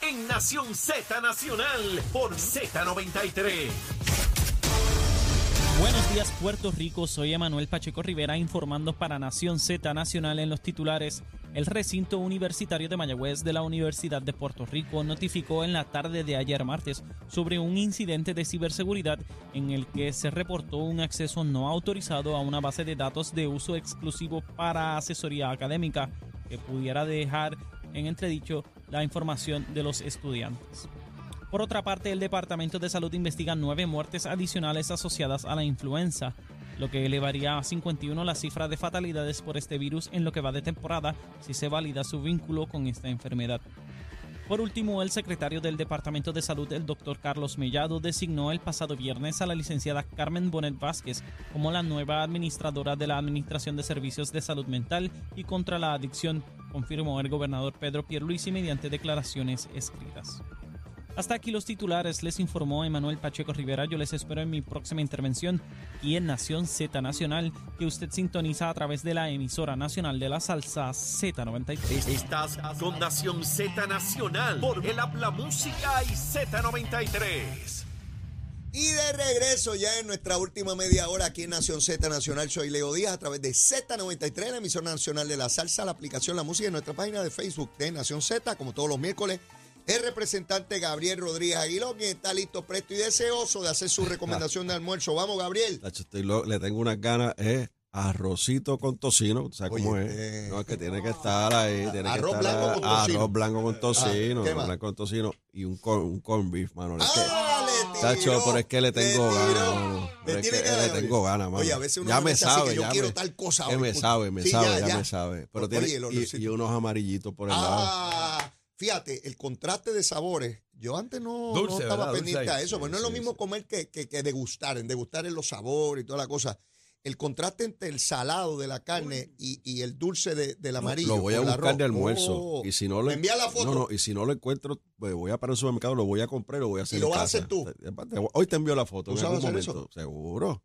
en Nación Z Nacional por Z93. Buenos días Puerto Rico, soy Emanuel Pacheco Rivera informando para Nación Z Nacional en los titulares. El recinto universitario de Mayagüez de la Universidad de Puerto Rico notificó en la tarde de ayer martes sobre un incidente de ciberseguridad en el que se reportó un acceso no autorizado a una base de datos de uso exclusivo para asesoría académica que pudiera dejar en entredicho la información de los estudiantes. Por otra parte, el Departamento de Salud investiga nueve muertes adicionales asociadas a la influenza, lo que elevaría a 51 la cifra de fatalidades por este virus en lo que va de temporada si se valida su vínculo con esta enfermedad. Por último, el secretario del Departamento de Salud, el doctor Carlos Mellado, designó el pasado viernes a la licenciada Carmen Bonet Vázquez como la nueva administradora de la Administración de Servicios de Salud Mental y contra la Adicción, confirmó el gobernador Pedro Pierluisi mediante declaraciones escritas. Hasta aquí los titulares, les informó Emanuel Pacheco Rivera. Yo les espero en mi próxima intervención y en Nación Z Nacional, que usted sintoniza a través de la emisora nacional de la salsa Z93. Estás con Nación Z Nacional por el Habla Música y Z93. Y de regreso ya en nuestra última media hora aquí en Nación Z Nacional, soy Leo Díaz a través de Z93, la emisora nacional de la salsa, la aplicación La Música en nuestra página de Facebook de Nación Z, como todos los miércoles. El representante Gabriel Rodríguez Aguiló, quien está listo, presto y deseoso de hacer su recomendación de almuerzo. Vamos, Gabriel. Le tengo unas ganas, es arrocito con tocino, ¿sabes Oye, cómo es? eh, no, es que tiene que estar ahí, tiene arroz que estar blanco con tocino. arroz blanco con tocino, Ah, ¿qué más? blanco con tocino y un corn, un corn beef, mano. ¡Ah, Tacho, pero es que le tengo ganas, Pero es que le tengo ganas, mano. Oye, a veces uno ya no me sabe, que yo ya quiero me, tal cosa que me sabe, me Sí, sabe, ya, ya, ya. me sabe. Pero Oye, tiene el y, y unos amarillitos por el lado. Ah, fíjate, el contraste de sabores. Yo antes no, no Dulce, estaba ¿verdad? Dulce pendiente a ahí. eso, pero no es lo mismo sí. comer que, que, que degustar, en degustar en los sabores y toda la cosa. El contraste entre el salado de la carne y, y el dulce de, del amarillo. Lo voy a buscar arroz. de almuerzo. Oh. y si no lo ¿Me envía la foto? No, no, y si no lo encuentro, pues voy a parar al supermercado, lo voy a comprar y lo voy a hacer. ¿Y lo vas a hacer tú? Hoy te envío la foto ¿Tú en sabes hacer momento. Seguro.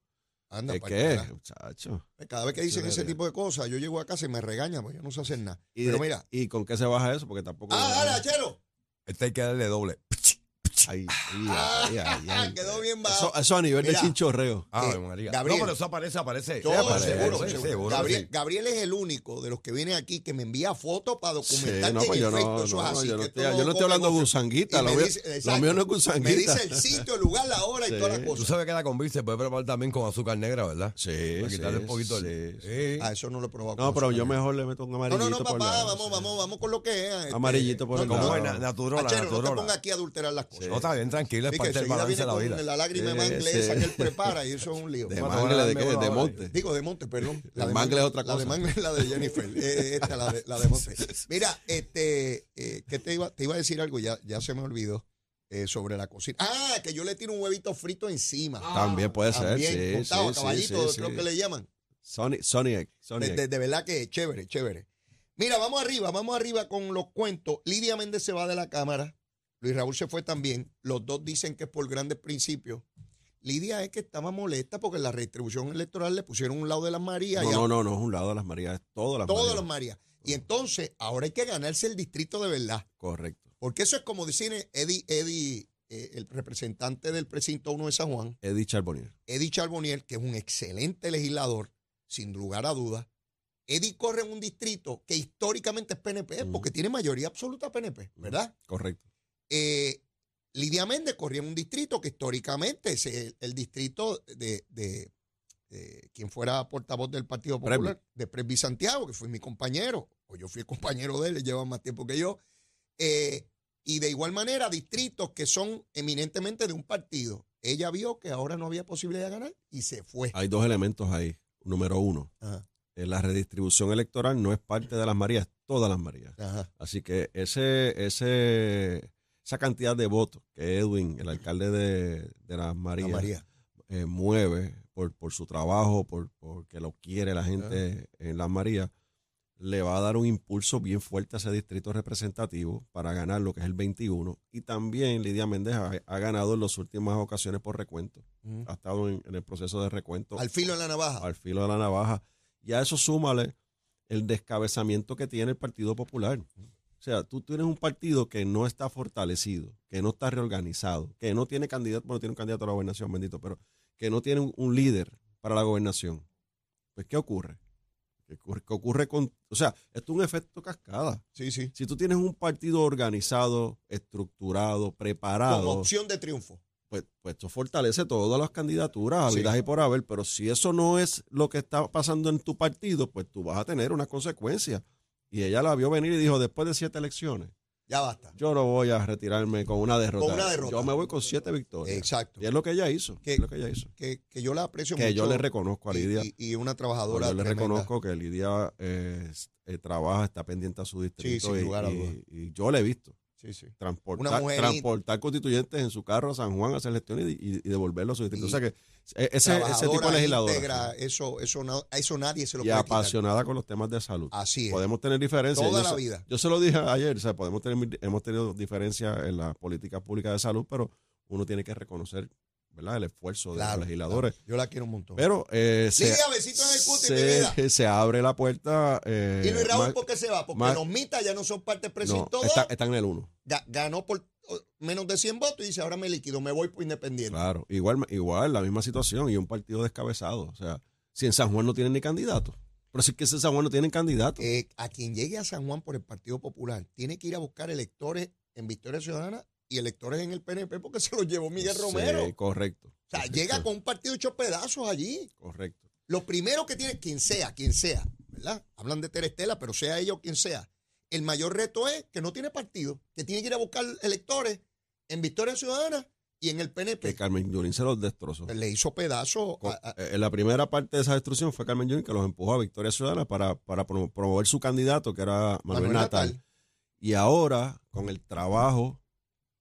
Anda, ¿Es qué? Muchacho. Cada vez que dicen ese tipo de cosas, yo llego a casa y me regañan, porque yo no sé hacer nada. ¿Y, Pero de- mira. ¿Y con qué se baja eso? Porque tampoco. ¡Ah, dale, Achero! Este hay que darle doble. Ay, ay, ay, ay, ay. Quedó bien bajo. Eso, eso a nivel Mira. de chinchorreo. Ave Eh, María. Gabriel. No, pero eso aparece, aparece. Todo, Sí, aparece, seguro, sí, seguro. seguro, Gabriel, sí. Gabriel es el único de los que viene aquí que me envía fotos para Sí, documentar no, que pues yo efecto no, eso no, es así. yo no estoy, esto yo no estoy hablando de gusanguita. Lo me lo mío no es Me gusanguita. dice el sitio, el lugar, la hora y Sí. toda la Tú cosa. sabes que la convite se puede preparar también con azúcar negra, ¿verdad? Sí, Para sí, quitarle un poquito sí, sí. Sí. Ah, eso no lo he probado. No, pero yo mejor le meto un No, amarillito no, no, por papá, vamos, sí. vamos, vamos con lo que es. este, Amarillito por el no, no, no, naturola, Achero, no te naturola. pongas aquí a adulterar las cosas. Está bien, tranquilo, es que parte del balance viene de la con vida. la lágrima Sí, manglesa sí. que él prepara y eso es un lío. De mangle, ¿de qué? De monte. Digo, de Monte, perdón. La de mangle es otra La de cosa. Mangle es la de Jennifer. eh, esta, la de, la de Monte. Mira, este, eh, ¿qué te iba, te iba a decir algo? Ya, ya se me olvidó eh, sobre la cocina. Ah, que yo le tiro un huevito frito encima. También puede ser, También, sí, montado a sí, caballito, sí, sí, creo sí. que le llaman. Sony, Sony Egg, Sony De, de- de verdad que chévere, chévere. Mira, vamos arriba, vamos arriba con los cuentos. Lidia Méndez se va de la Cámara. Luis Raúl se fue también. Los dos dicen que es por grandes principios. Lidia es que estaba molesta porque en la redistribución electoral le pusieron un lado de las Marías No, y no, no, no es un lado de las Marías, es todas las todas Marías. las Marías. Y entonces ahora hay que ganarse el distrito de verdad. Correcto. Porque eso es como decir Eddie, Eddie eh, el representante del precinto 1 de San Juan, Eddie Charbonnier. Eddie Charbonnier, que es un excelente legislador, sin lugar a dudas. Eddie corre en un distrito que históricamente es PNP, porque tiene mayoría absoluta PNP, ¿verdad? Correcto. Eh, Lidia Méndez corría en un distrito que históricamente es el, el distrito de, quien fuera portavoz del Partido. Popular, de Presby Santiago, que fue mi compañero, o yo fui el compañero de él, lleva más tiempo que yo. Eh, y de igual manera, distritos que son eminentemente de un partido. Ella vio que ahora no había posibilidad de ganar y se fue. Hay dos elementos ahí. Número uno, Ajá, eh, la redistribución electoral no es parte de las Marías, todas las Marías. ajá. Así que ese, ese, esa cantidad de votos que Edwin, el alcalde de, de las La Marías, María. eh, mueve por, por su trabajo, por porque lo quiere la gente en las Marías, le va a dar un impulso bien fuerte a ese distrito representativo para ganar lo que es el 21. Y también Lidia Méndez ha, ha ganado en las últimas ocasiones por recuento. Ujú. Ha estado en, en el proceso de recuento Al filo de la navaja. al filo de la navaja. Y a eso súmale el descabezamiento que tiene el Partido Popular. O sea, tú tienes un partido que no está fortalecido, que no está reorganizado, que no tiene candidato, bueno, tiene un candidato a la gobernación, bendito, pero que no tiene un, un líder para la gobernación. Pues, ¿qué ocurre? ¿Qué ocurre, qué ocurre con...? O sea, esto es un efecto cascada. Sí, sí. Si tú tienes un partido organizado, estructurado, preparado, Como opción de triunfo. pues, pues esto fortalece todas las candidaturas, Sí. habidas y por haber, pero si eso no es lo que está pasando en tu partido, pues tú vas a tener unas consecuencias. Y ella la vio venir y dijo, después de siete elecciones, Ya basta. yo no voy a retirarme con una derrota. Con una derrota. Yo me voy con siete victorias. Exacto. Y es lo que ella hizo. Que- es lo que ella hizo. Que, que yo la aprecio Que mucho. yo le reconozco a Lidia. Y, y una trabajadora. yo le tremenda. reconozco que Lidia eh, eh, trabaja, está pendiente a su distrito sin y, lugar a y yo le he visto Sí, sí. transportar, transportar constituyentes en su carro a San Juan a hacer gestiones y, y- devolverlo a su distrito. o sea que e- ese, ese tipo de íntegra, sí. eso, eso, no- eso nadie se lo y puede quitar. apasionada con los temas de salud. Así es. Podemos tener diferencias. Toda yo la vida. Yo se lo dije ayer, o sea, podemos tener, hemos tenido diferencias en las políticas públicas de salud, pero uno tiene que reconocer ¿verdad? el esfuerzo de los legisladores. claro. Yo la quiero un montón. Pero eh, se, se, se abre la puerta. eh, y Luis Raúl, ¿por qué se va? Porque los mitas ya no son parte del no, está, dos. está en el 1. Ga- Ganó por oh, menos de 100 votos y dice, ahora me liquido, me voy por independiente. Claro, igual, igual, la misma situación y un partido descabezado. O sea, si en San Juan no tienen ni candidato. Pero si es que en San Juan no tienen candidato. Eh, a quien llegue a San Juan por el Partido Popular tiene que ir a buscar electores en Victoria Ciudadana y electores en el PNP porque se los llevó Miguel Sí, Romero. O correcto. sea, correcto, llega con un partido hecho pedazos allí. Correcto. Lo primero que tiene, quien sea, quien sea, ¿verdad? Hablan de Terestela, pero sea ella o quien sea. El mayor reto es que no tiene partido, que tiene que ir a buscar electores en Victoria Ciudadana y en el Que PNP. Carmen Yurín se los destrozó. Le hizo pedazos. A- eh, En la primera parte de esa destrucción fue Carmen Yurín que los empujó a Victoria Ciudadana para, para promo- promover su candidato, que era Manuel, Manuel Natal. Natal. Y ahora, con el trabajo,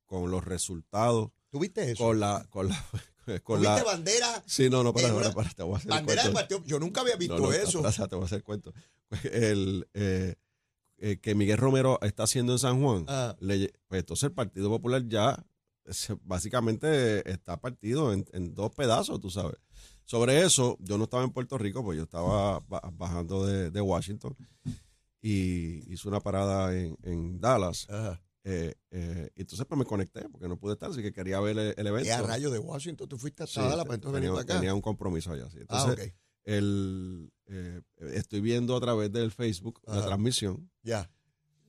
con los resultados, ¿Tuviste eso? con la... Con la, con ¿Tuviste la bandera, sí, no, no, para, para, para, te voy a hacer el bandera del cuento. partido? Yo nunca había visto No, no, eso. te voy a hacer cuento. El, eh, eh, que Miguel Romero está haciendo en San Juan, Ah. le- pues entonces el Partido Popular ya básicamente está partido en, en dos pedazos, tú sabes. Sobre eso, yo no estaba en Puerto Rico, pues yo estaba ba- bajando de, de Washington y hice una parada en, en Dallas. Ajá. Eh, eh, y entonces pues me conecté porque no pude estar, así que quería ver el, el evento. ¿Qué a rayo de Washington? ¿Tú fuiste Sí, hasta Dallas para entonces venir para acá? tenía un compromiso allá. sí. ah, Entonces, ok. el, eh, estoy viendo a través del Facebook la transmisión. Ya.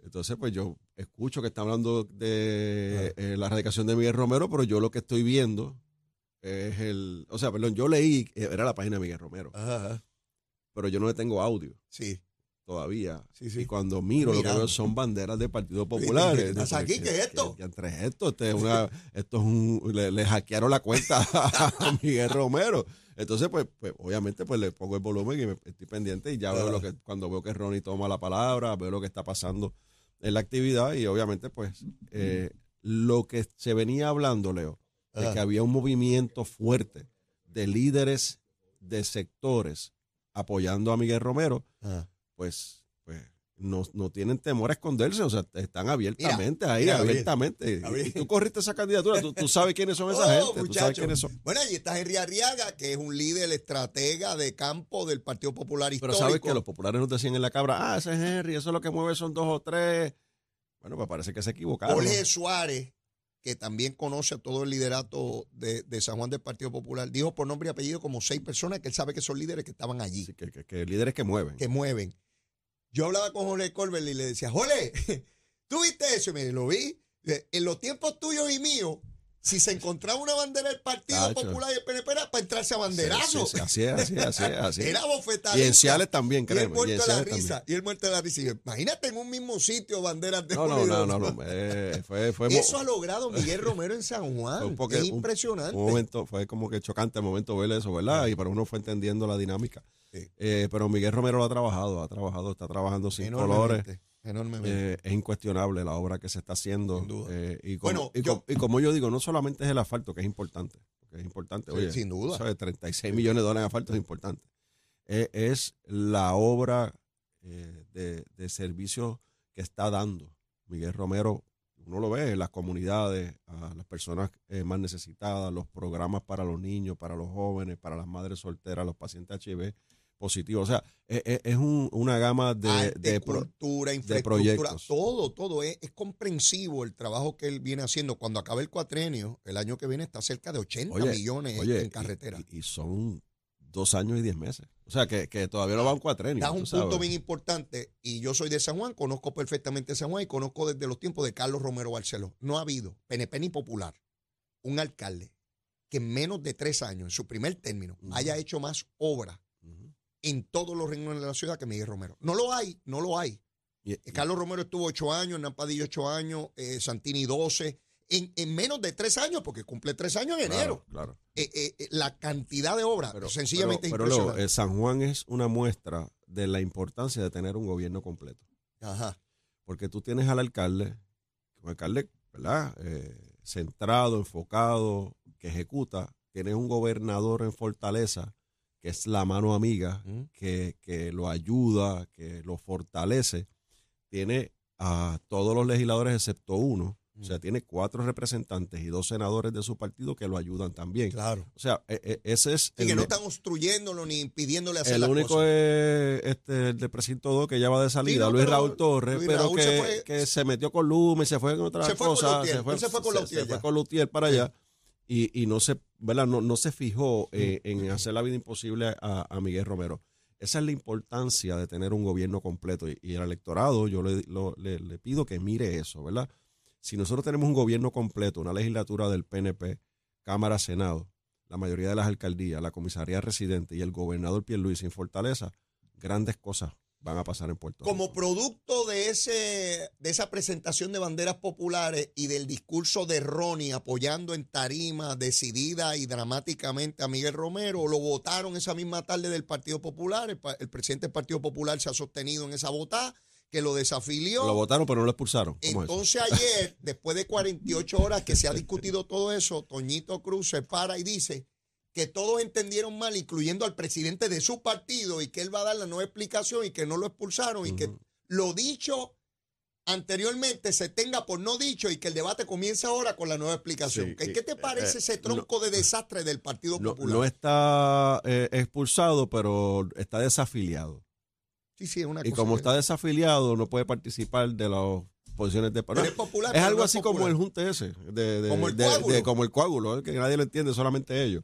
Entonces, pues yo escucho que está hablando de Ah. la erradicación de Miguel Romero, pero yo lo que estoy viendo es el. O sea, perdón, yo leí, era la página de Miguel Romero, ajá. pero yo no le tengo audio Sí. Todavía. Sí, sí. Y cuando miro, lo que veo son banderas del Partido Popular. ¿qué estás aquí? ¿Qué es esto? ¿Qué, entre esto? Este es una, esto es un. Le, le hackearon la cuenta a Miguel Romero. Entonces, pues, pues, obviamente, pues le pongo el volumen y me, estoy pendiente y ya veo lo que, cuando veo que Ronnie toma la palabra, veo lo que está pasando en la actividad y obviamente, pues, eh, lo que se venía hablando, Leo, de Ajá. que había un movimiento fuerte de líderes de sectores apoyando a Miguel Romero, Ajá. Pues, pues no, no tienen temor a esconderse, o sea, están abiertamente ahí, mira, abiertamente. Gabriel. Y tú corriste esa candidatura, tú, tú sabes quiénes son esa Oh, gente, tú sabes muchacho. quiénes son. Bueno, allí está Henry Arriaga, que es un líder estratega de campo del Partido Popular Pero Histórico. sabes que los populares nos decían en la cabra, ah, ese es Henry, eso es lo que mueve son dos o tres. Bueno, pues parece que se equivocaron. Jorge Suárez, que también conoce a todo el liderato de, de San Juan del Partido Popular, dijo por nombre y apellido como seis personas que él sabe que son líderes que estaban allí, Así que, que- que líderes que mueven. que mueven. Yo hablaba con Jorge Colbert y le decía, Jorge, ¿tú viste eso? Y me dice, lo vi. En los tiempos tuyos y míos, si se encontraba una bandera del Partido. Popular y el PNP era para entrarse a Sí, banderazo. sí, sí, así es, así es, así es. Así. Era bofetada. Y en Ciales también, Y el muerto de la risa. también. Y el muerto de la risa. Y yo, Imagínate en un mismo sitio banderas de No, no, no, no, no, eh, fue, fue mo- Eso ha logrado Miguel Romero en San Juan. un poque- es un- impresionante. un momento, fue como que chocante el momento ver eso, ¿verdad? Y para uno fue entendiendo la dinámica. Sí. Eh, pero Miguel Romero lo ha trabajado, ha trabajado, está trabajando sin colores. enormemente. Eh, es incuestionable la obra que se está haciendo. Sin duda. Eh, y, como, Bueno, y, yo- y como yo digo, no solamente es el asfalto, que es importante. Que es importante. Sí, Oye, sin duda. ¿sabes? 36 millones de dólares en asfalto es importante. Es la obra de, de servicio que está dando Miguel Romero. Uno lo ve en las comunidades, a las personas eh, más necesitadas, los programas para los niños, para los jóvenes, para las madres solteras, los pacientes HIV. Positivo. O sea, es, es- es un- una gama de, Arte, de pro- cultura, infraestructura, proyectos. todo, todo. Es, es comprensivo el trabajo que él viene haciendo. Cuando acabe el cuatrienio, el año que viene está cerca de 80 Oye, millones oye, en carretera. Y, y son dos años y diez meses. O sea, que, que todavía no va un cuatrenio. Tú un sabes. punto bien importante y yo soy de San Juan, conozco perfectamente San Juan y conozco desde los tiempos de Carlos Romero Barceló. No ha habido, PNP ni popular, un alcalde que en menos de tres años, en su primer término, haya hecho más obra. En todos los renglones de la ciudad que Miguel Romero. No lo hay, no lo hay. Carlos Romero estuvo ocho años, Hernán Padilla ocho años, eh, Santini doce. En, en menos de tres años, porque cumple tres años en enero. Claro. Eh, eh, eh, la cantidad de obras, Pero, sencillamente pero, pero, impresionante. San Juan es una muestra de la importancia de tener un gobierno completo. Ajá. Porque tú tienes al alcalde, un alcalde, ¿verdad? Centrado, enfocado, que ejecuta. Tienes un gobernador en Fortaleza, que es la mano amiga, Ujú. que, que lo ayuda, que lo fortalece. Tiene a todos los legisladores excepto uno. O sea, tiene cuatro representantes y dos senadores de su partido que lo ayudan también. Claro. O sea, e- e- ese es Y que no están obstruyéndolo ni impidiéndole hacer el las único cosas. es este, el de precinto 2 que ya va de salida, no, Luis pero Raúl Torres, Luis pero Raúl que se fue- que se metió con Luma y se fue con otras Se fue con él se fue con Lutier se fue con Lutier para Sí. allá y, y no se ¿verdad? No, no se fijó eh, en hacer la vida imposible a, a Miguel Romero. Esa es la importancia de tener un gobierno completo y, y el electorado, yo le, lo- le- le pido que mire eso, ¿verdad? Si nosotros tenemos un gobierno completo, una legislatura del PNP, Cámara, Senado, la mayoría de las alcaldías, la comisaría residente y el gobernador Pierluisi en Fortaleza, grandes cosas van a pasar en Puerto Como Rico. producto de ese de esa presentación de banderas populares y del discurso de Ronnie apoyando en tarima decidida y dramáticamente a Miguel Romero, lo votaron esa misma tarde del Partido Popular. El, presidente del Partido Popular se ha sostenido en esa votada, que lo desafilió. Lo votaron, pero no lo expulsaron. Entonces ayer, después de 48 horas que se ha discutido todo eso, Toñito Cruz se para y dice que todos entendieron mal, incluyendo al presidente de su partido, y que él va a dar la nueva explicación y que no lo expulsaron y que lo dicho anteriormente se tenga por no dicho y que el debate comience ahora con la nueva explicación. Sí, ¿Qué, te parece eh, ese no- tronco de desastre del Partido No, Popular? no está eh, expulsado, pero está desafiliado. sí, sí, es una Y cosa como que- está desafiliado, no puede participar de las posiciones de no, es popular, Es algo no así popular. como el junte ese. De, de- Como el de- como el coágulo, eh, que nadie lo entiende, solamente ellos.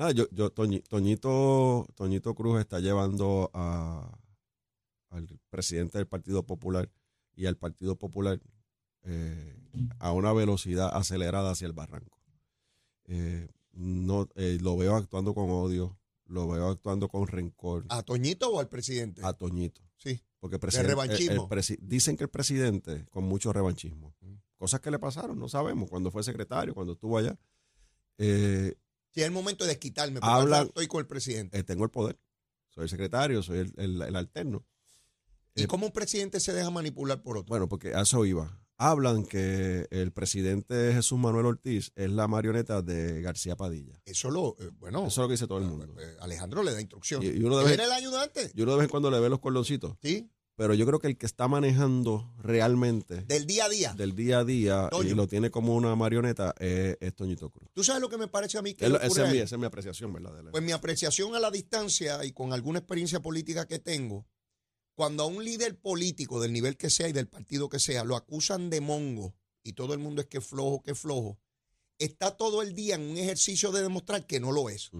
Nada, yo, yo Toñi- Toñito, Toñito Cruz está llevando a, al presidente del Partido Popular y al Partido Popular eh, a una velocidad acelerada hacia el barranco. Eh, no, eh, lo veo actuando con odio, lo veo actuando con rencor ¿A Toñito o al presidente? a Toñito. sí. Porque el presidente, revanchismo. el- el presi- dicen que el presidente con mucho revanchismo. Cosas que le pasaron, no sabemos, cuando fue secretario, cuando estuvo allá. Sí, es el momento de desquitarme. porque ahora estoy con el presidente. eh, tengo el poder, soy el secretario, soy el, el- el alterno. ¿Y eh, cómo un presidente se deja manipular por otro? Bueno, porque a eso iba. Hablan que el presidente Jesús Manuel Ortiz es la marioneta de García Padilla. Eso lo, eh, bueno, Eso es lo que dice todo el mundo. Alejandro le da instrucción. Y, y uno de vez, era el ayudante, yo uno de vez en cuando le ve los cordoncitos, ¿sí? Pero yo creo que el que está manejando realmente Del día a día. del día a día Toño. y lo tiene como una marioneta es, es Toñito Cruz. ¿Tú sabes lo que me parece a mí que Es esa, es mi, esa es mi apreciación, ¿verdad? Pues mi apreciación a la distancia y con alguna experiencia política que tengo, cuando a un líder político del nivel que sea y del partido que sea lo acusan de mongo y todo el mundo es que flojo, que flojo, está todo el día en un ejercicio de demostrar que no lo es.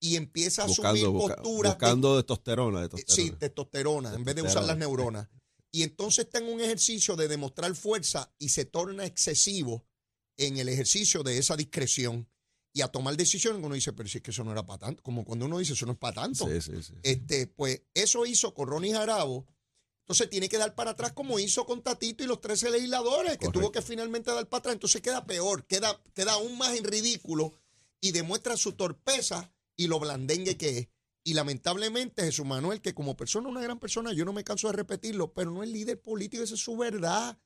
Y empieza a buscando, asumir busca- posturas de buscando testosterona, de testosterona. Sí, testosterona, en vez de usar las neuronas. Y entonces está en un ejercicio de demostrar fuerza y se torna excesivo en el ejercicio de esa discreción y a tomar decisiones uno dice, pero si es que eso no era para tanto, como cuando uno dice, eso no es para tanto. Sí, sí, sí. Este, pues eso hizo con Ronnie Jarabo. Entonces tiene que dar para atrás como hizo con Tatito y los 13 legisladores, que tuvo que finalmente dar para atrás. Entonces queda peor, queda, queda aún más en ridículo y demuestra su torpeza y lo blandengue que es. Y lamentablemente Jesús Manuel, que como persona, una gran persona, yo no me canso de repetirlo, pero no es líder político, esa es su verdad.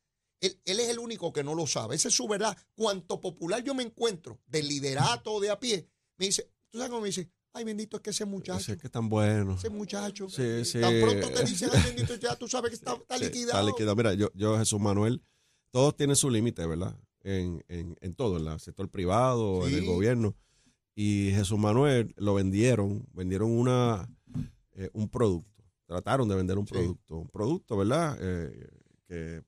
Él, él es el único que no lo sabe, esa es su verdad. Cuanto popular yo me encuentro, del liderato o de a pie, me dice, ¿tú sabes cómo me dice? Ay, bendito, es que ese muchacho, Sí, es que es tan bueno. ese muchacho. Sí, sí. Tan pronto te dicen, ay, bendito, ya tú sabes que está, está Sí, liquidado. Está liquidado. Mira, yo, yo, Jesús Manuel, todos tienen su límite, ¿verdad? En, en, en todo, en el sector privado, en el gobierno. Y Jesús Manuel lo vendieron, vendieron una, eh, un producto. Trataron de vender un Sí. producto. Un producto, ¿verdad? Eh, que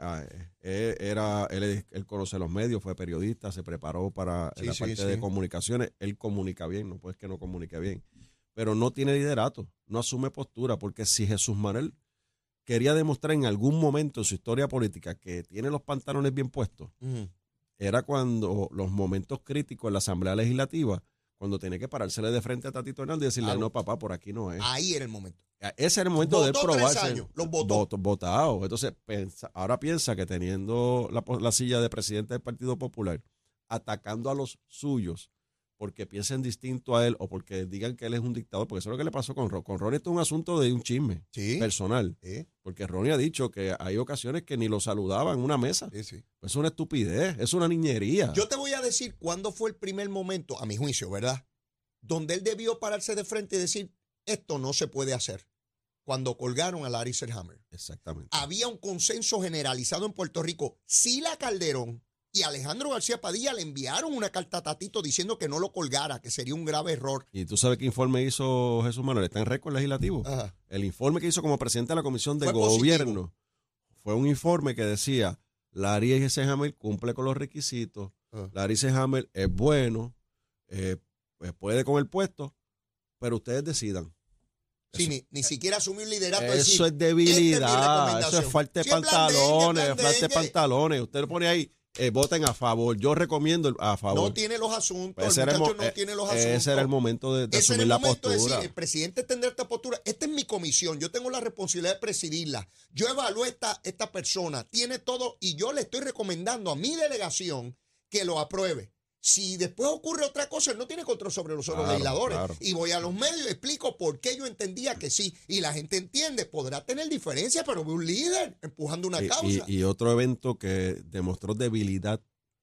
ah, eh, era, él, él conoce los medios, fue periodista, se preparó para Sí, la sí, parte de comunicaciones. Él comunica bien, no puedes que no comunique bien. Pero no tiene liderato, no asume postura, porque si Jesús Manuel quería demostrar en algún momento en su historia política que tiene los pantalones bien puestos. Era cuando los momentos críticos en la Asamblea Legislativa, cuando tenía que parársele de frente a Tatito Hernández y decirle, Claro. no, papá, por aquí no es. Ahí era el momento. Ese era el momento de él tres probarse. años, los votó. Voto- votado. Entonces, pensa- ahora piensa que teniendo la silla de presidente del Partido Popular, atacando a los suyos, porque piensen distinto a él o porque digan que él es un dictador, porque eso es lo que le pasó con Ron. Con Ron esto es un asunto de un chisme Sí. personal, Sí, porque Ronnie ha dicho que hay ocasiones que ni lo saludaban en una mesa. sí. Pues es una estupidez, es una niñería. Yo te voy a decir cuándo fue el primer momento, a mi juicio, ¿verdad? Donde él debió pararse de frente y decir, esto no se puede hacer. Cuando colgaron a Larry Selhammer. Exactamente. Había un consenso generalizado en Puerto Rico. Sila Calderón y Alejandro García Padilla le enviaron una carta a Tatito diciendo que no lo colgara, que sería un grave error. ¿Y tú sabes qué informe hizo Jesús Manuel? Está en récord legislativo. Ajá. El informe que hizo como presidente de la Comisión de Fue positivo. Gobierno fue un informe que decía, Larry Eisenhammer cumple con los requisitos, Ah. Larry Eisenhammer es bueno, eh, pues puede con el puesto, pero ustedes decidan. Sí, Eso- ni, ni siquiera asumió un liderato. Eso decir, es "Esta es mi debilidad, eso recomendación". es falta de pantalones, falta de pantalones. Usted le pone ahí, eh, voten a favor. Yo recomiendo a favor. No tiene los asuntos, ese, era el, muchacho no eh, tiene los ese asuntos. era el momento de, de Ese era asumir el la momento de postura. decir, el presidente tendrá esta postura. Esta es mi comisión, yo tengo la responsabilidad de presidirla. Yo evalúo esta, esta persona, tiene todo y yo le estoy recomendando a mi delegación que lo apruebe. Si después ocurre otra cosa, él no tiene control sobre los otros Claro, legisladores. claro. Y voy a los medios y explico por qué yo entendía que sí. Y la gente entiende, podrá tener diferencias, pero ve un líder empujando una Y- causa. y, y otro evento que demostró debilidad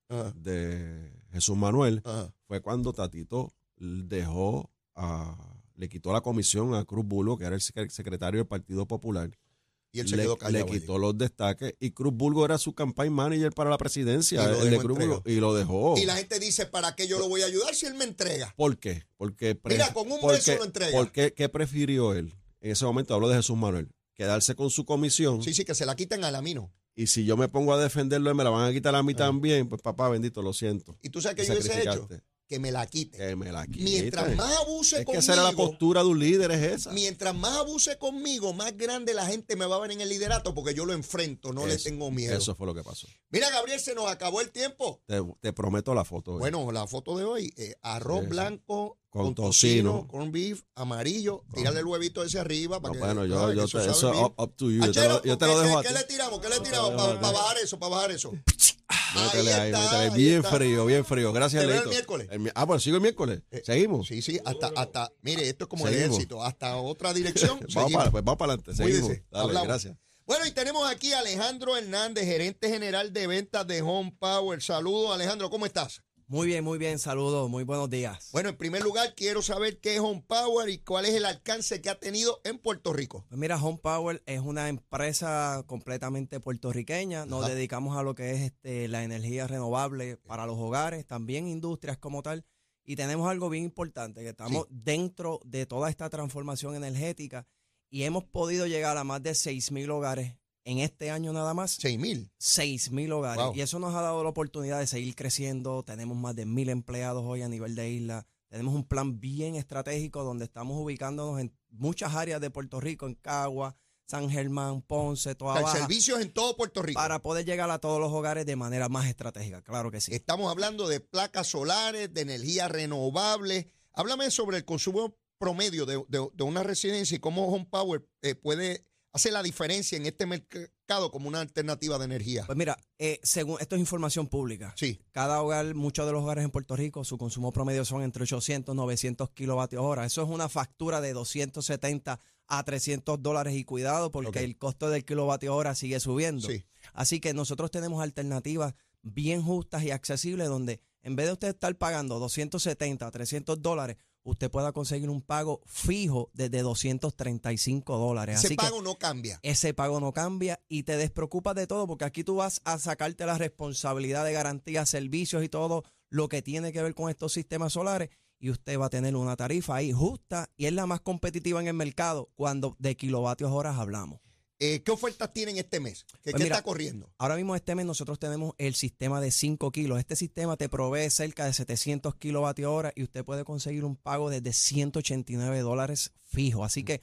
Ajá, de Jesús Manuel ajá. fue cuando Tatito dejó a, le quitó la comisión a Cruz Bulgo, que era el sec- secretario del Partido Popular. Y él se le, quedó le callado. allí. quitó los destaques y Cruz Bulgo era su campaign manager para la presidencia Y lo el de dejó Cruz Bulgo, entregado. y lo dejó. Y la gente dice, ¿para qué yo lo voy a ayudar si él me entrega? ¿Por qué? Porque Mira, con un porque- beso lo entrega. ¿Por qué, prefirió él? En ese momento hablo de Jesús Manuel. Quedarse con su comisión Sí, sí, que se la quiten a la mino. y si yo me pongo a defenderlo me la van a quitar a mí Ah. también, pues papá bendito, lo siento. Y tú sabes que yo hubiese hecho. Que me la quite. Que me la quite. Mientras más abuse Es que conmigo, esa era la postura de un líder, es esa. mientras más abuse conmigo, más grande la gente me va a ver en el liderato porque yo lo enfrento, no le tengo miedo. Eso fue lo que pasó. Mira, Gabriel, se nos acabó el tiempo. Te, te prometo la foto. hoy. Bueno, la foto de hoy, eh, arroz Sí, blanco Con con, tocino. tocino, con beef, amarillo, tírale el huevito ese arriba No, para que bueno, yo, yo Que te- eso up, up to you. Yo te lo, yo te lo ¿qué- dejo a qué, ti. ¿Qué le tiramos? ¿Qué le tiramos para bajar eso? Para bajar eso. Métele ahí, está, métele. ahí Bien está. frío, bien frío. Gracias, el Leito. miércoles. El mi- ah, pues sigo el miércoles. Eh, Seguimos. Sí, sí, hasta, hasta, mire, esto es como el ejército, hasta otra dirección. vamos para, pues vamos para adelante. Seguimos. Cuídese, Dale, hablamos. gracias. Bueno, y tenemos aquí a Alejandro Hernández, gerente general de ventas de Home Power. Saludos, Alejandro, ¿cómo estás? Muy bien, muy bien, saludos, muy buenos días. Bueno, en primer lugar, quiero saber qué es Home Power y cuál es el alcance que ha tenido en Puerto Rico. Pues mira, Home Power es una empresa completamente puertorriqueña. Nos Ajá. dedicamos a lo que es este, la energía renovable para los hogares, también industrias como tal. Y tenemos algo bien importante, que estamos dentro de toda esta transformación energética y hemos podido llegar a más de 6 mil hogares en este año nada más. Seis mil. 6 mil hogares. Wow. Y eso nos ha dado la oportunidad de seguir creciendo. Tenemos más de mil empleados hoy a nivel de isla. Tenemos un plan bien estratégico donde estamos ubicándonos en muchas áreas de Puerto Rico, en Cagua, San Germán, Ponce, O Toa sea, Baja, servicios en todo Puerto Rico. para poder llegar a todos los hogares de manera más estratégica. Claro que sí. Estamos hablando de placas solares, de energía renovable. Háblame sobre el consumo promedio de, de- de una residencia y cómo Home Power eh, puede hacer la diferencia en este mercado como una alternativa de energía. Pues mira, eh, según esto es información pública. Sí, Cada hogar, muchos de los hogares en Puerto Rico, su consumo promedio son entre 800 y 900 kilovatios hora. Eso es una factura de 270 a 300 dólares y cuidado porque el costo del kilovatio hora sigue subiendo. sí. Así que nosotros tenemos alternativas bien justas y accesibles donde en vez de usted estar pagando 270 a 300 dólares, usted pueda conseguir un pago fijo desde 235 dólares. Ese Así que pago no cambia. ese pago no cambia y te despreocupas de todo porque aquí tú vas a sacarte la responsabilidad de garantía, servicios y todo lo que tiene que ver con estos sistemas solares y usted va a tener una tarifa ahí justa y es la más competitiva en el mercado cuando de kilovatios horas hablamos. Eh, ¿Qué ofertas tienen este mes? ¿Qué, Pues qué mira, está corriendo? Ahora mismo este mes nosotros tenemos el sistema de 5 kilos. Este sistema te provee cerca de 700 kilovatios hora y usted puede conseguir un pago desde 189 dólares fijo. Así que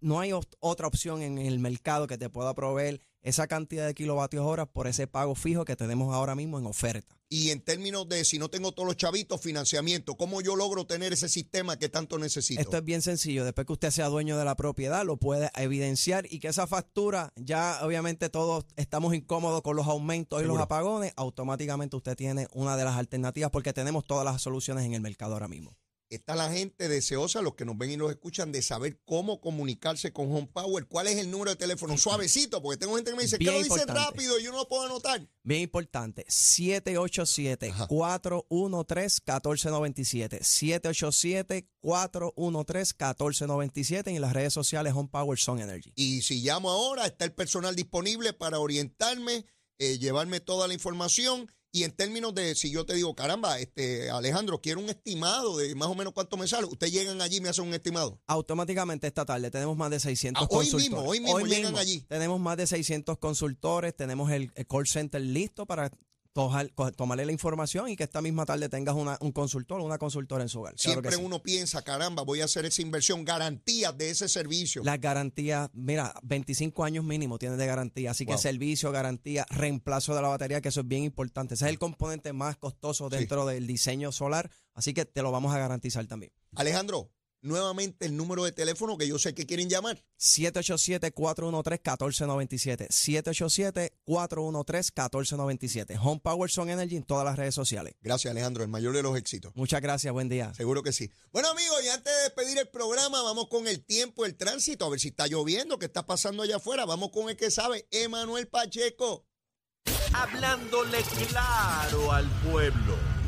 no hay ot- otra opción en el mercado que te pueda proveer esa cantidad de kilovatios hora por ese pago fijo que tenemos ahora mismo en oferta. Y en términos de si no tengo todos los chavitos, financiamiento, ¿cómo yo logro tener ese sistema que tanto necesito? Esto es bien sencillo. Después que usted sea dueño de la propiedad, lo puede evidenciar y que esa factura, ya obviamente todos estamos incómodos con los aumentos y los apagones, automáticamente usted tiene una de las alternativas porque tenemos todas las soluciones en el mercado ahora mismo. Está la gente deseosa, los que nos ven y nos escuchan, de saber cómo comunicarse con Home Power. ¿Cuál es el número de teléfono? Suavecito, porque tengo gente que me dice que Bien lo dice rápido y yo no lo puedo anotar. Bien importante, 787-413-1497. 787-413-1497 y en las redes sociales Home Power Sun Energy. Y si llamo ahora, está el personal disponible para orientarme, eh, llevarme toda la información. Y en términos de, si yo te digo, caramba, este Alejandro, quiero un estimado de más o menos cuánto me sale, ustedes llegan allí y me hacen un estimado. Automáticamente esta tarde tenemos más de 600 Ah, hoy consultores. mismo, hoy mismo llegan allí. Tenemos más de 600 consultores, tenemos el, el call center listo para tojar- tomarle la información y que esta misma tarde tengas una- un consultor o una consultora en su hogar. Claro Siempre sí. uno piensa, caramba, voy a hacer esa inversión, garantías de ese servicio. Las garantías, mira, 25 años mínimo tienes de garantía, así que servicio, garantía, reemplazo de la batería, que eso es bien importante. Ese es el componente más costoso Sí. dentro del diseño solar, así que te lo vamos a garantizar también. Alejandro, nuevamente el número de teléfono que yo sé que quieren llamar. 787-413-1497. 787-413-1497. Home Power Sun Energy en todas las redes sociales. Gracias, Alejandro, el mayor de los éxitos. Muchas gracias, buen día. Seguro que sí. Bueno, amigos, y antes de despedir el programa, vamos con el tiempo, el tránsito, a ver si está lloviendo, qué está pasando allá afuera. Vamos con el que sabe, Emanuel Pacheco. Hablándole claro al pueblo.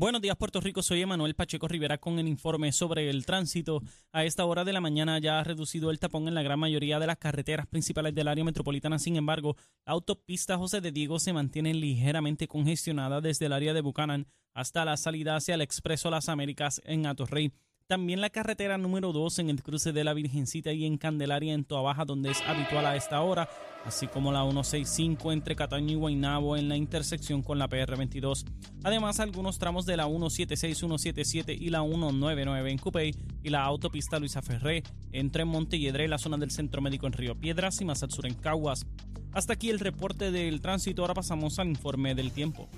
Buenos días, Puerto Rico. Soy Emanuel Pacheco Rivera con el informe sobre el tránsito. A esta hora de la mañana ya ha reducido el tapón en la gran mayoría de las carreteras principales del área metropolitana. Sin embargo, la autopista José de Diego se mantiene ligeramente congestionada desde el área de Buchanan hasta la salida hacia el Expreso Las Américas en Atorrey. También la carretera número 2 en el cruce de la Virgencita y en Candelaria en Toa Baja, donde es habitual a esta hora, así como la 165 entre Cataño y Guaynabo en la intersección con la PR22. Además, algunos tramos de la 176, 177 y la 199 en Cupey y la autopista Luisa Ferré entre Montelledre y la zona del Centro Médico en Río Piedras y más al sur en Caguas. Hasta aquí el reporte del tránsito, ahora pasamos al informe del tiempo.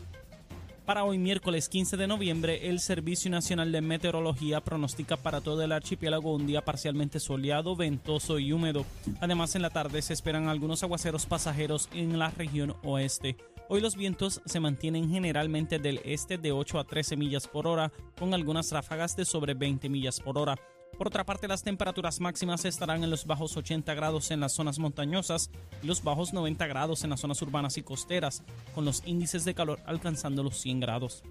Para hoy miércoles 15 de noviembre, el Servicio Nacional de Meteorología pronostica para todo el archipiélago un día parcialmente soleado, ventoso y húmedo. Además, en la tarde se esperan algunos aguaceros pasajeros en la región oeste. Hoy los vientos se mantienen generalmente del este de 8 a 13 millas por hora, con algunas ráfagas de sobre 20 millas por hora. Por otra parte, las temperaturas máximas estarán en los bajos 80 grados en las zonas montañosas y los bajos 90 grados en las zonas urbanas y costeras, con los índices de calor alcanzando los 100 grados.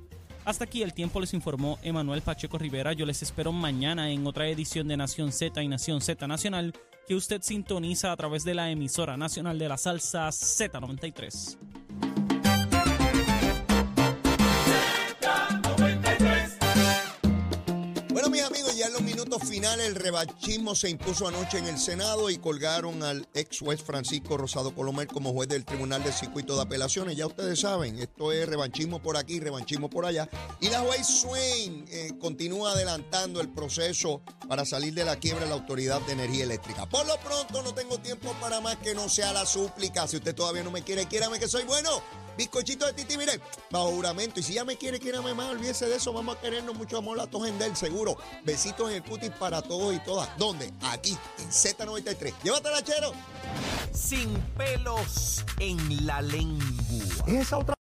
Hasta aquí el tiempo les informó Emanuel Pacheco Rivera. Yo les espero mañana en otra edición de Nación Z y Nación Z Nacional que usted sintoniza a través de la emisora nacional de la salsa Z93. En los minutos finales el revanchismo se impuso anoche en el Senado y colgaron al ex juez Francisco Rosado Colomer como juez del Tribunal de Circuito de Apelaciones. Ya ustedes saben, esto es revanchismo por aquí, revanchismo por allá. Y la juez Swain eh, continúa adelantando el proceso para salir de la quiebra de la Autoridad de Energía Eléctrica. Por lo pronto no tengo tiempo para más que no sea la súplica. Si usted todavía no me quiere, quiérame que soy bueno. Bizcochito de Titi, mire, bajo juramento. Y si ya me quiere, quiérame más, olvídese de eso. Vamos a querernos mucho amor, la del seguro. Besitos en el cutis para todos y todas. ¿Dónde? Aquí, en Z93. Llévatela, chero. Sin pelos en la lengua. Esa otra.